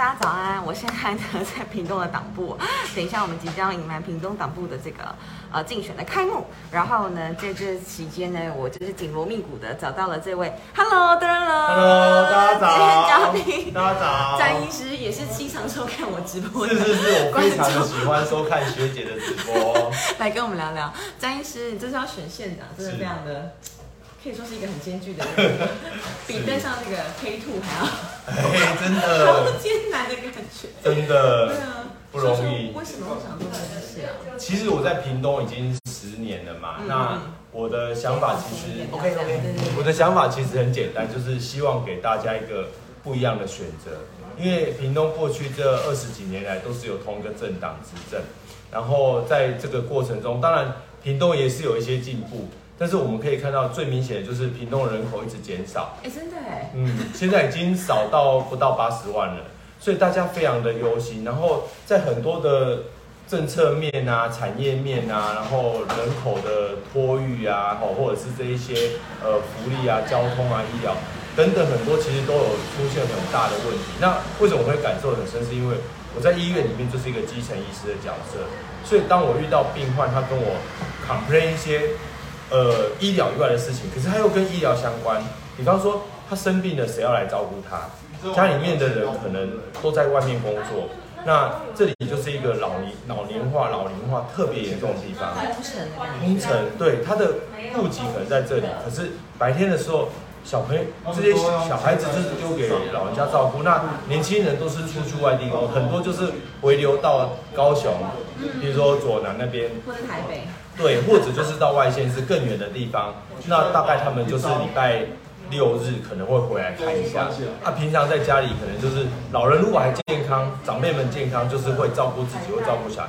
大家早安！我现在呢在屏东的党部，等一下我们即将迎来屏东党部的这个呃竞选的开幕。然后呢，在这期间呢，我就是紧锣密鼓的找到了这位 Hello 的 Hello，大家早，今天嘉宾大家早，詹医师也是经常收看我直播的，是是是，我非常的喜欢收看学姐的直播。来跟我们聊聊，詹医师，你这是要选县长，真的非常的。可以说是一个很艰巨的人，比登上那个 K Two 还要，哎，真的，好艰难的感觉，真的，对啊，不容易。为什么会想做这件事啊？其实我在屏东已经十年了嘛，那我的想法其实 OK OK，我的想法其实很简单，就是希望给大家一个不一样的选择。因为屏东过去这二十几年来都是有同一个政党执政，然后在这个过程中，当然屏东也是有一些进步。但是我们可以看到，最明显的就是屏东人口一直减少。哎，真的哎。嗯，现在已经少到不到八十万了，所以大家非常的忧心。然后在很多的政策面啊、产业面啊，然后人口的托育啊，吼，或者是这一些呃福利啊、交通啊、医疗等等很多，其实都有出现很大的问题。那为什么我会感受很深？是因为我在医院里面就是一个基层医师的角色，所以当我遇到病患，他跟我 complain 一些。呃，医疗以外的事情，可是他又跟医疗相关。比方说，他生病了，谁要来照顾他？家里面的人可能都在外面工作。那这里就是一个老年老年化、老龄化特别严重的地方。工程，工程，对，他的户籍可能在这里，可是白天的时候，小朋友这些小孩子就是丢给老人家照顾。那年轻人都是出去外地工，很多就是回流到高雄，比如说左南那边，或者台北。对，或者就是到外县市更远的地方，那大概他们就是礼拜六日可能会回来看一下。那平常在家里可能就是老人如果还健康，长辈们健康，就是会照顾自己，会照顾小孩。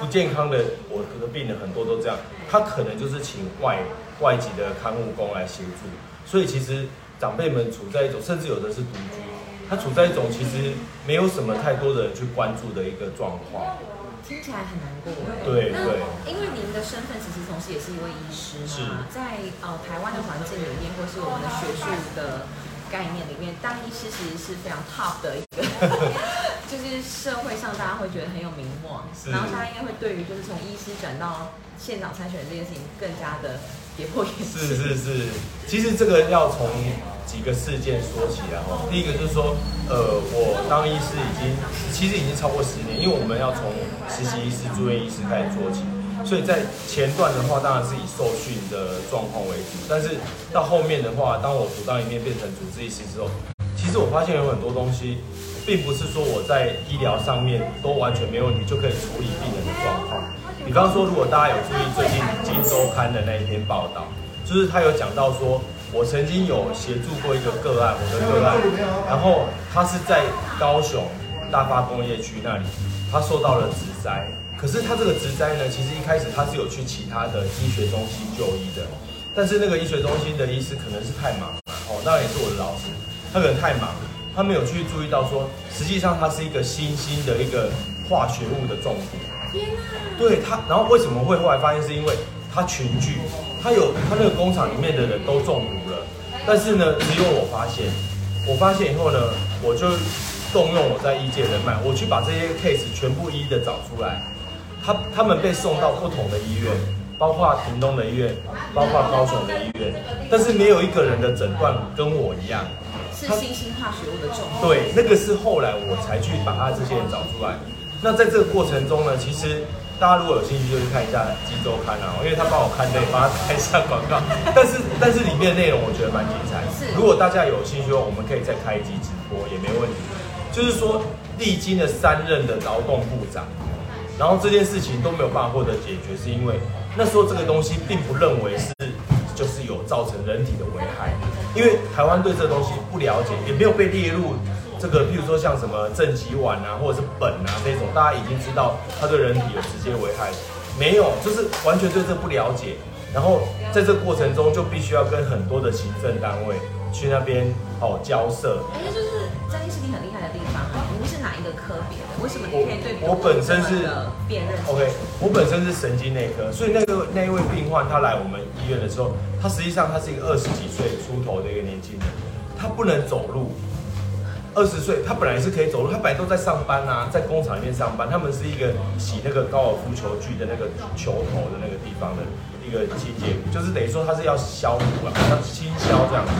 不健康的，我的病人很多都这样，他可能就是请外外籍的看护工来协助。所以其实长辈们处在一种，甚至有的是独居，他处在一种其实没有什么太多的人去关注的一个状况。听起来很难过。对对，身份其实同时也是一位医师嘛，在呃台湾的环境里面，或是我们的学术的概念里面，当医师其实是非常 top 的一个，就是社会上大家会觉得很有名望，然后他应该会对于就是从医师转到县长参选这件事情更加的跌破眼镜。是是是，其实这个要从。几个事件说起来哦，第一个就是说，呃，我当医师已经其实已经超过十年，因为我们要从实习医师、住院医师开始做起，所以在前段的话当然是以受训的状况为主，但是到后面的话，当我独当一面变成主治医师之后，其实我发现有很多东西，并不是说我在医疗上面都完全没问题就可以处理病人的状况。比方说，如果大家有注意最近《金周刊》的那一篇报道，就是他有讲到说。我曾经有协助过一个个案，我的个案，然后他是在高雄大发工业区那里，他受到了植灾。可是他这个植灾呢，其实一开始他是有去其他的医学中心就医的，但是那个医学中心的医师可能是太忙了，哦，那也是我的老师，他可能太忙，他没有去注意到说，实际上他是一个新兴的一个化学物的中毒。天对他，然后为什么会后来发现是因为他群聚，他有他那个工厂里面的人都中毒了。但是呢，只有我发现，我发现以后呢，我就动用我在医界人脉，我去把这些 case 全部一一的找出来。他他们被送到不同的医院，包括屏东的医院，包括高雄的医院，但是没有一个人的诊断跟我一样，是新兴化学物的重。对，那个是后来我才去把他这些人找出来。那在这个过程中呢，其实。大家如果有兴趣，就去看一下《金周刊》啊，因为他帮我看内，帮他拍下广告。但是，但是里面的内容我觉得蛮精彩。是，如果大家有兴趣的话，我们可以再开一集直播也没问题。就是说，历经了三任的劳动部长，然后这件事情都没有办法获得解决，是因为那时候这个东西并不认为是就是有造成人体的危害，因为台湾对这东西不了解，也没有被列入。这个，譬如说像什么正极烷啊，或者是苯啊这种，大家已经知道它对人体有直接危害，没有，就是完全对这不了解。然后在这个过程中，就必须要跟很多的行政单位去那边哦交涉。哎，就是张医师你很厉害的地方，您是哪一个科别的？为什么你可以对我本身是辨认？OK，我本身是神经内科，所以那个那一位病患他来我们医院的时候，他实际上他是一个二十几岁出头的一个年轻人，他不能走路。二十岁，他本来是可以走路，他本来都在上班啊，在工厂里面上班。他们是一个洗那个高尔夫球具的那个球头的那个地方的一个清洁，就是等于说他是要消毒啊，要清消这样子，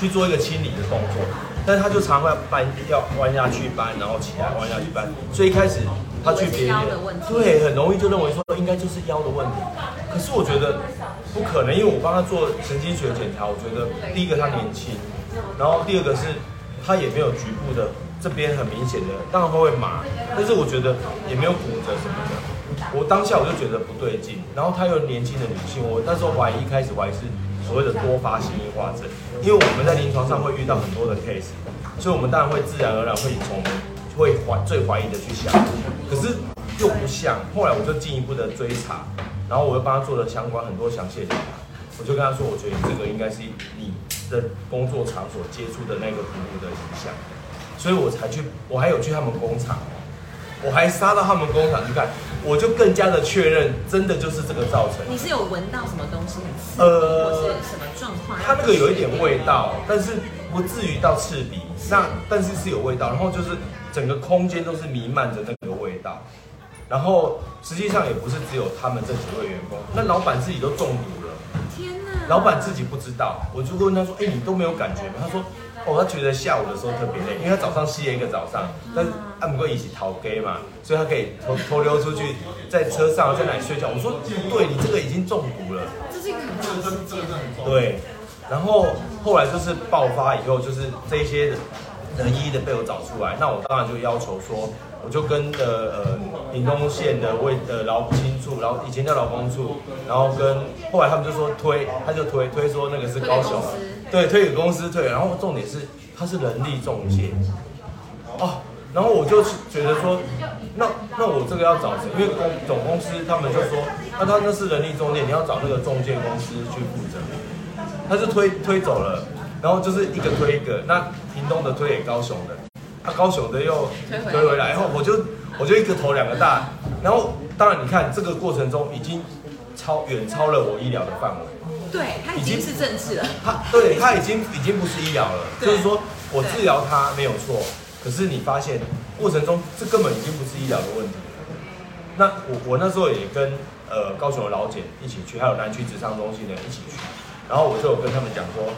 去做一个清理的动作。但他就常会搬，要弯下去搬，然后起来弯下去搬。所以一开始他去别人对，很容易就认为说应该就是腰的问题。可是我觉得不可能，因为我帮他做神经学检查，我觉得第一个他年轻，然后第二个是他也没有局部的这边很明显的，当然会麻，但是我觉得也没有骨折什么的。我当下我就觉得不对劲，然后他又年轻的女性，我那时候怀疑一开始怀疑是。所谓的多发性硬化症，因为我们在临床上会遇到很多的 case，所以我们当然会自然而然会从会怀最怀疑的去想，可是又不像。后来我就进一步的追查，然后我又帮他做了相关很多详细的检查，我就跟他说，我觉得这个应该是你的工作场所接触的那个服务的影响，所以我才去，我还有去他们工厂。我还杀到他们工厂去看，我就更加的确认，真的就是这个造成。你是有闻到什么东西很刺呃，或是什么状况？它那个有一点味道，但是不至于到刺鼻。那但是是有味道，然后就是整个空间都是弥漫着那个味道。然后实际上也不是只有他们这几位员工，那老板自己都中毒！老板自己不知道，我就问他说：“哎，你都没有感觉吗？”他说。哦，他觉得下午的时候特别累，因为他早上歇一个早上，但是按不过一起逃 gay 嘛，所以他可以偷偷溜出去，在车上在哪里睡觉。我说，对你这个已经中毒了，这是一个很大的事件。对，然后后来就是爆发以后，就是这些人一一的被我找出来，那我当然就要求说，我就跟的呃屏东县的卫的劳青处，然后以前叫劳工处，然后跟后来他们就说推，他就推推说那个是高雄。对，推给公司退，然后重点是他是人力中介，哦，然后我就觉得说，那那我这个要找谁？因为公总公司他们就说，那他那是人力中介，你要找那个中介公司去负责。他就推推走了，然后就是一个推一个，那屏东的推给高雄的，他高雄的又推回来，然后我就我就一个头两个大，然后当然你看这个过程中已经超远超了我医疗的范围。对他已经是政治了，他对他已经已经不是医疗了，就是说我治疗他没有错，可是你发现过程中这根本已经不是医疗的问题。那我我那时候也跟呃高雄的老检一起去，还有南区职商中心的人一起去，然后我就有跟他们讲说，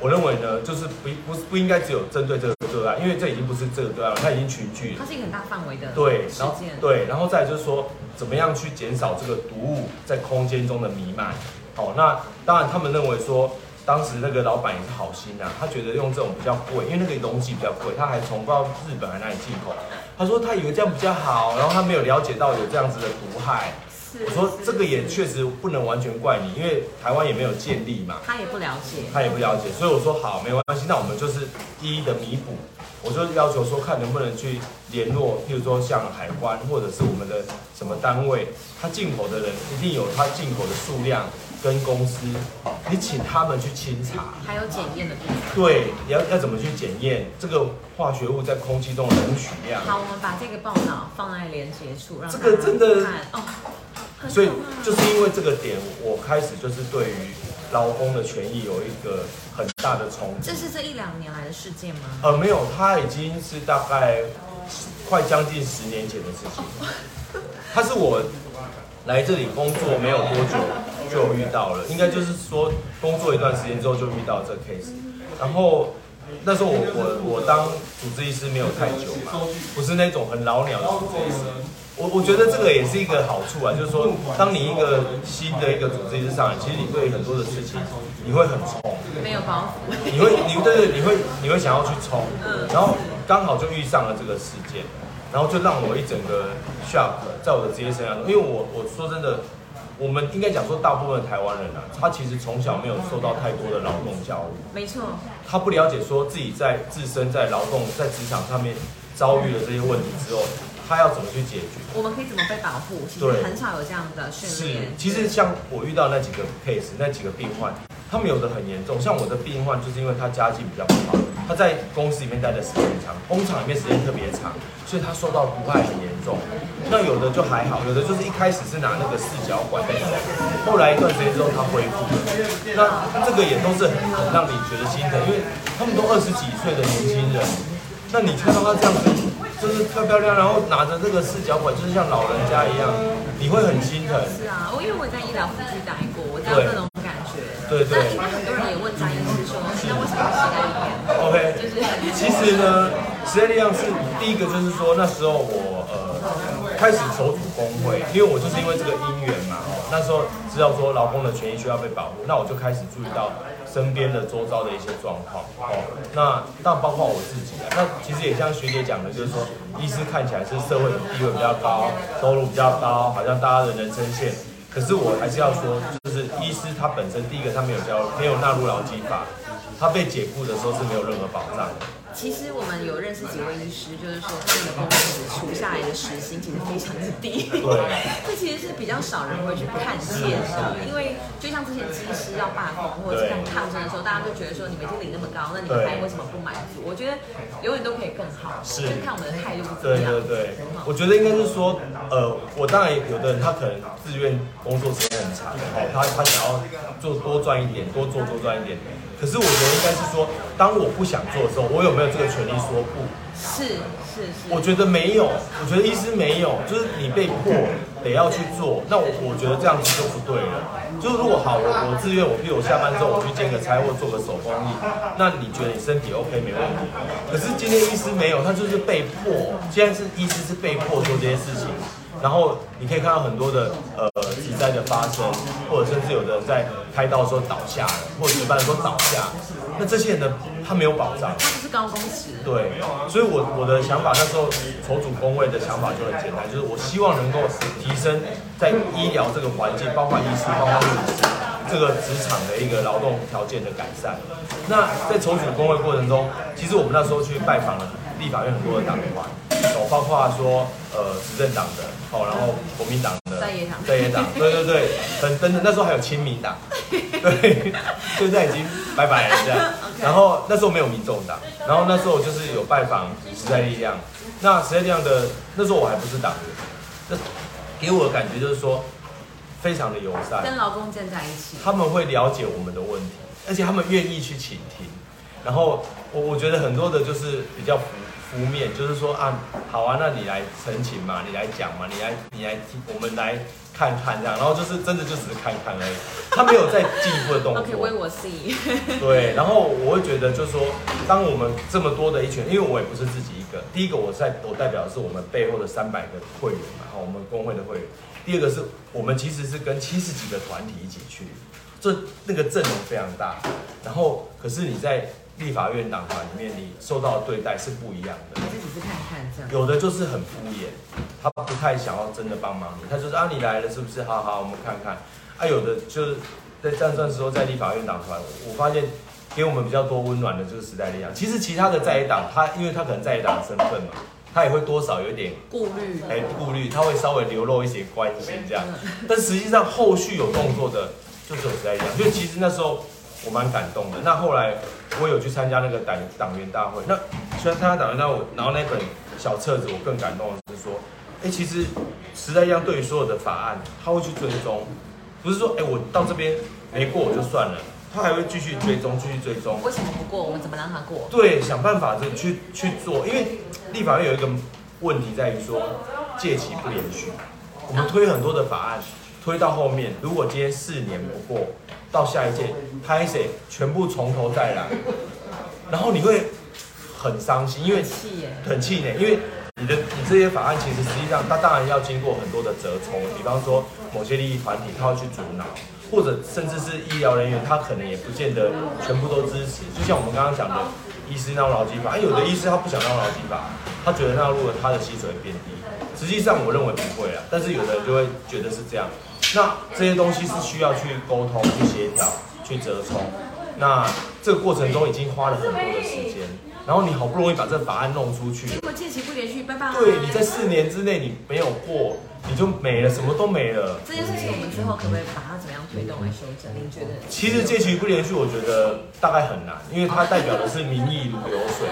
我认为呢，就是不不不应该只有针对这个个案，因为这已经不是这个个案了，它已经群聚，它是一个很大范围的对，然后对，然后再就是说怎么样去减少这个毒物在空间中的弥漫。哦，那当然，他们认为说，当时那个老板也是好心啊，他觉得用这种比较贵，因为那个东西比较贵，他还从不知道日本还哪里进口。他说他以为这样比较好，然后他没有了解到有这样子的毒害。我说这个也确实不能完全怪你，因为台湾也没有建立嘛。他也不了解。他也不了解，所以我说好，没关系，那我们就是一一的弥补。我就要求说，看能不能去联络，譬如说像海关或者是我们的什么单位，他进口的人一定有他进口的数量跟公司，你请他们去清查，还有检验的部分。对，要要怎么去检验这个化学物在空气中的容许量？好，我们把这个报道放在连接处，让这个真的哦。所以就是因为这个点，我开始就是对于劳工的权益有一个很大的冲击。这是这一两年来的事件吗？呃，没有，他已经是大概快将近十年前的事情。他是我来这里工作没有多久就遇到了，应该就是说工作一段时间之后就遇到这 case。然后那时候我我我当主治医师没有太久嘛，不是那种很老鸟的主治医师。我我觉得这个也是一个好处啊，就是说，当你一个新的一个组织一上来，其实你对很多的事情你会很冲，没有包袱，你会，你对对，你会你会想要去冲，然后刚好就遇上了这个事件，然后就让我一整个 shock，在我的职业生涯中，因为我我说真的，我们应该讲说，大部分的台湾人啊，他其实从小没有受到太多的劳动教育，没错，他不了解说自己在自身在劳动在职场上面遭遇了这些问题之后。他要怎么去解决？我们可以怎么被保护？其实很少有这样的训练。是，其实像我遇到那几个 case，那几个病患，他们有的很严重。像我的病患，就是因为他家境比较不好，他在公司里面待的时间长，工厂里面时间特别长，所以他受到毒害很严重。那有的就还好，有的就是一开始是拿那个四角管在吸，后来一段时间之后他恢复了。那这个也都是很让你觉得心疼，因为他们都二十几岁的年轻人。那你看到他这样子，就是漂漂亮，然后拿着这个四角管，就是像老人家一样，你会很心疼。是啊，我因为我在医疗服务待过，我知道这种感觉。对对。那应该很多人也问张医师说，那为什么时代力量？OK，就是其实呢，时代力量是第一个，就是说那时候我呃开始筹组工会，因为我就是因为这个姻缘嘛，那时候知道说劳工的权益需要被保护，那我就开始注意到。身边的周遭的一些状况，哦，那那包括我自己啊，那其实也像学姐讲的，就是说，医师看起来是社会地位比较高，收入比较高，好像大家的人生线，可是我还是要说，就是医师他本身第一个他没有交，没有纳入劳基法，他被解雇的时候是没有任何保障的。其实我们有认识几位医师，就是说他们的工时除下来的时薪其实非常之低，对，这其实是比较少人会去看见的。因为就像之前技师要罢工或者是抗争的时候，大家就觉得说你们已经领那么高，那你们还为什么不满足？我觉得永远都可以更好，是看我们的态度怎么样。对对对，我觉得应该是说，呃，我当然有的人他可能自愿工作时间很长，哦，他他想要做多赚一点，多做多赚一点。可是我觉得应该是说，当我不想做的时候，我有没有这个权利说不？是是是。我觉得没有，我觉得医师没有，就是你被迫得要去做，那我我觉得这样子就不对了。就是如果好，我我自愿，我譬如我下班之后我去兼个差或做个手工艺，那你觉得你身体 OK 没问题？可是今天医师没有，他就是被迫。现在是医师是被迫做这些事情。然后你可以看到很多的呃急灾的发生，或者甚至有的人在开刀的时候倒下了，或者值班的时候倒下，那这些人的他没有保障，他不是高工时。对，所以我我的想法那时候筹组工位的想法就很简单，就是我希望能够提升在医疗这个环境，包括医师、包括护士这个职场的一个劳动条件的改善。那在筹组工位过程中，其实我们那时候去拜访了立法院很多的党团，哦，包括说呃执政党的。哦，然后国民党的在野党，在野党，对对对，很真的。那时候还有亲民党，对，现在已经拜拜了这样。然后那时候没有民众党，然后那时候就是有拜访时代力量。那时代力量的那时候我还不是党员，那给我的感觉就是说非常的友善，跟劳工站在一起，他们会了解我们的问题，而且他们愿意去倾听。然后我我觉得很多的就是比较。敷面就是说啊，好啊，那你来澄清嘛，你来讲嘛，你来你来听，我们来看看这样，然后就是真的就只是看看而已，他没有再进一步的动作。OK，为我 see。对，然后我会觉得就是说，当我们这么多的一群，因为我也不是自己一个，第一个我在我代表的是我们背后的三百个会员嘛，好，我们工会的会员。第二个是我们其实是跟七十几个团体一起去，这那个阵容非常大，然后可是你在。立法院党团里面，你受到的对待是不一样的。还是只是看看这样？有的就是很敷衍，他不太想要真的帮忙你，他就是啊，你来了是不是？好好，我们看看。啊，有的就是在战争时候在立法院党团，我发现给我们比较多温暖的就是时代力量。其实其他的在野党，他因为他可能在野党的身份嘛，他也会多少有点顾虑，哎，顾虑，他会稍微流露一些关心这样。但实际上后续有动作的，就只有时代力量。因为其实那时候。我蛮感动的。那后来我有去参加那个党党员大会。那虽然参加党员大会，然后那本小册子，我更感动的是说，哎，其实时代一样，对于所有的法案，他会去追踪，不是说，哎，我到这边没过我就算了，他还会继续追踪，继续追踪。为什么不过？我们怎么让他过？对，想办法就去去做。因为立法院有一个问题在于说，借期不连续。我们推很多的法案，推到后面，如果今天四年不过。到下一届，拍谁全部从头再来，然后你会很伤心，因为很气馁，因为你的你这些法案其实实际上它当然要经过很多的折冲，比方说某些利益团体他要去阻挠，或者甚至是医疗人员他可能也不见得全部都支持，就像我们刚刚讲的医师闹劳基法，有的医师他不想闹劳基法，他觉得那如果他的薪水变低，实际上我认为不会啊，但是有的人就会觉得是这样。那这些东西是需要去沟通、去协调、去折冲。那这个过程中已经花了很多的时间，然后你好不容易把这法案弄出去，结果借期不连续，拜拜。对，你在四年之内你没有过，你就没了，什么都没了。这件事情我们之后可不可以把它怎么样推动来修正？您觉得？其实借期不连续，我觉得大概很难，因为它代表的是民意如流水。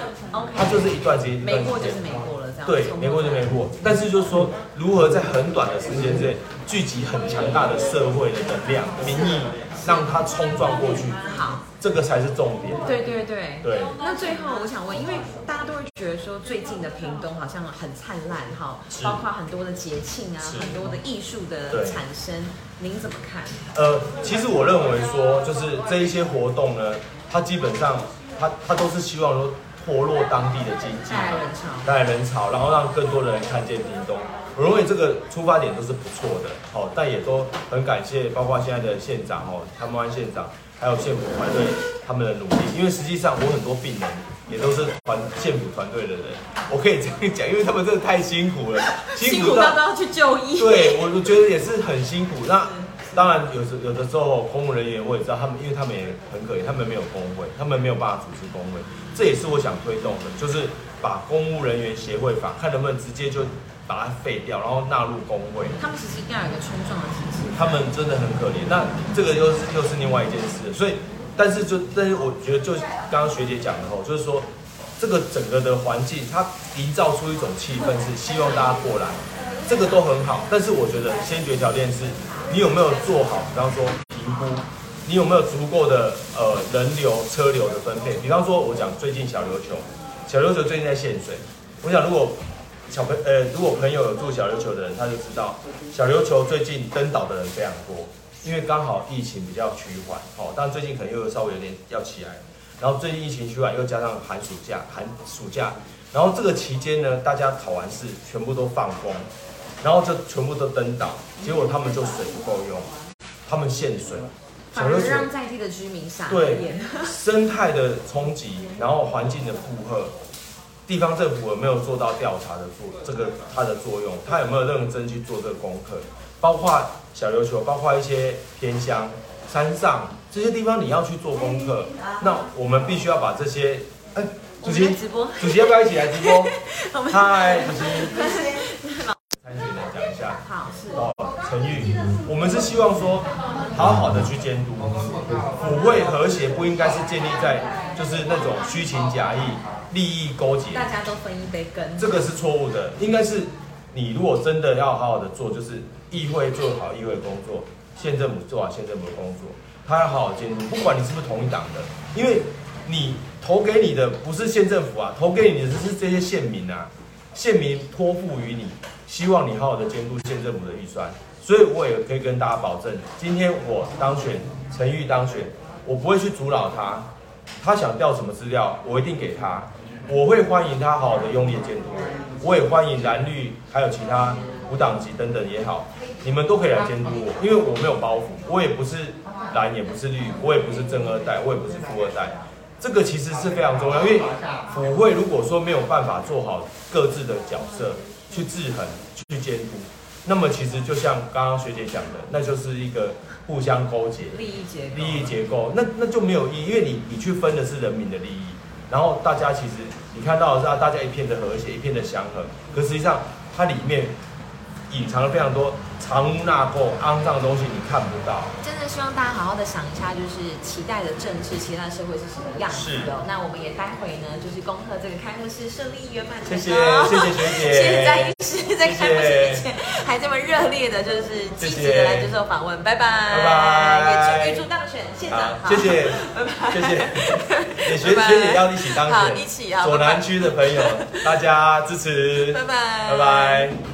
它就是一段时间，没过就是没过对，没过就没过。但是就是说，如何在很短的时间之内聚集很强大的社会的能量、民意，让它冲撞过去。好。这个才是重点。对对对对。那最后我想问，因为大家都会觉得说最近的屏东好像很灿烂哈，包括很多的节庆啊，很多的艺术的产生，您怎么看？呃，其实我认为说，就是这一些活动呢，它基本上它它都是希望说活络当地的经济，带来人潮，带来人潮，然后让更多的人看见屏东。我认为这个出发点都是不错的，好，但也都很感谢，包括现在的县长哦，潘木安县长。还有县府团队他们的努力，因为实际上我很多病人也都是团县府团队的人，我可以这样讲，因为他们真的太辛苦了，辛苦到都要去就医。对，我我觉得也是很辛苦。那当然有时有的时候公务人员我也知道他们，因为他们也很可怜，他们没有工会，他们没有办法组织工会，这也是我想推动的，就是把公务人员协会法看能不能直接就。把它废掉，然后纳入工会。他们其实一定要有一个冲撞的机制。他们真的很可怜。那这个又是又是另外一件事。所以，但是就但是我觉得，就刚刚学姐讲的吼，就是说这个整个的环境，它营造出一种气氛，是希望大家过来，这个都很好。但是我觉得先决条件是，你有没有做好，比方说评估，你有没有足够的呃人流车流的分配。比方说，我讲最近小琉球，小琉球最近在限水，我想如果。小朋呃，如果朋友有住小琉球的人，他就知道小琉球最近登岛的人非常多，因为刚好疫情比较趋缓，哦，但最近可能又稍微有点要起来，然后最近疫情趋缓，又加上寒暑假，寒暑假，然后这个期间呢，大家考完试全部都放风，然后就全部都登岛，结果他们就水不够用，他们限水，反而让在地的居民傻对生态的冲击，然后环境的负荷。地方政府有没有做到调查的作这个它的作用？它有没有认真去做这个功课？包括小琉球，包括一些偏乡、山上这些地方，你要去做功课。那我们必须要把这些，哎，主席主席要不要一起来直播？嗨，主席，我们是希望说，好好的去监督，抚慰和谐不应该是建立在就是那种虚情假意。利益勾结，大家都分一杯羹，这个是错误的。应该是你如果真的要好好的做，就是议会做好议会工作，县政府做好县政府的工作，他要好好监督，不管你是不是同一党的，因为你投给你的不是县政府啊，投给你的是这些县民啊，县民托付于你，希望你好好的监督县政府的预算。所以我也可以跟大家保证，今天我当选，陈玉当选，我不会去阻挠他，他想调什么资料，我一定给他。我会欢迎他好好的用力监督，我也欢迎蓝绿还有其他无党籍等等也好，你们都可以来监督我，因为我没有包袱，我也不是蓝也不是绿，我也不是正二代，我也不是富二代，这个其实是非常重要，因为府会如果说没有办法做好各自的角色去制衡去监督，那么其实就像刚刚学姐讲的，那就是一个互相勾结利益结利益结构，那那就没有意义，因为你你去分的是人民的利益。然后大家其实你看到的是大家一片的和谐，一片的祥和，可实际上它里面隐藏了非常多藏污纳垢、肮脏的东西，你看不到。真的希望大家好好的想一下，就是期待的政治、期待的社会是什么样子的。那我们也待会呢，就是恭贺这个开幕式顺利圆满成功。谢谢谢谢学姐。谢谢在医师在开幕式之前还这么热烈的，就是积极的来接受访问。拜拜。拜拜。也祝预祝当选县长。谢谢。拜拜。谢谢。学学姐要一起当选。好，一起啊。左南区的朋友，大家支持。拜拜。拜拜。